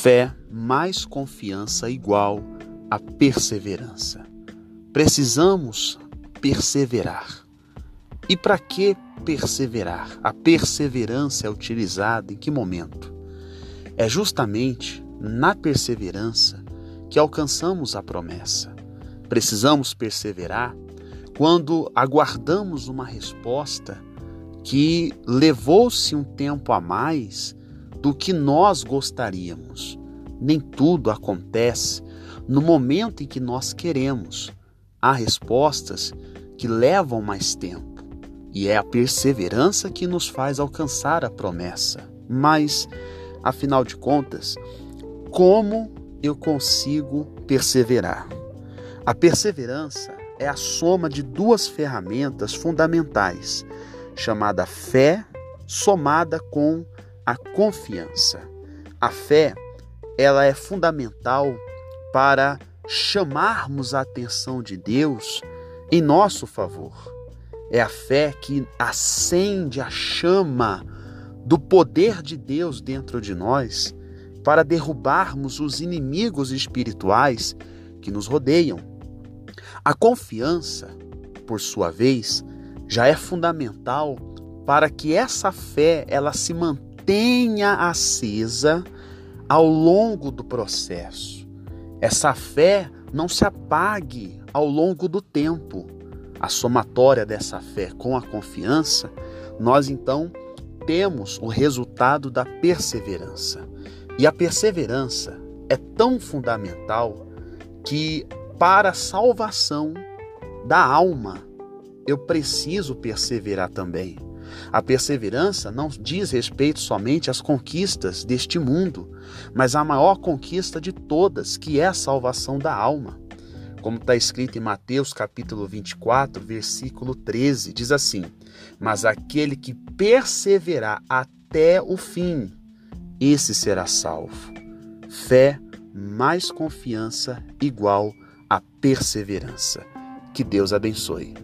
Fé mais confiança igual a perseverança. Precisamos perseverar. E para que perseverar? A perseverança é utilizada em que momento? É justamente na perseverança que alcançamos a promessa. Precisamos perseverar quando aguardamos uma resposta que levou-se um tempo a mais do que nós gostaríamos. Nem tudo acontece no momento em que nós queremos. Há respostas que levam mais tempo e é a perseverança que nos faz alcançar a promessa. Mas, afinal de contas, como eu consigo perseverar? A perseverança é a soma de duas ferramentas fundamentais, chamada fé somada com a confiança. A fé, ela é fundamental para chamarmos a atenção de Deus em nosso favor. É a fé que acende a chama do poder de Deus dentro de nós para derrubarmos os inimigos espirituais que nos rodeiam. A confiança, por sua vez, já é fundamental para que essa fé ela se mantenha mantenha acesa ao longo do processo. Essa fé não se apague ao longo do tempo. A somatória dessa fé com a confiança, nós então temos o resultado da perseverança. E a perseverança é tão fundamental que, para a salvação da alma, eu preciso perseverar também. A perseverança não diz respeito somente às conquistas deste mundo, mas à maior conquista de todas, que é a salvação da alma. Como está escrito em Mateus capítulo 24, versículo 13, diz assim: Mas aquele que perseverar até o fim, esse será salvo. Fé mais confiança igual a perseverança. Que Deus abençoe.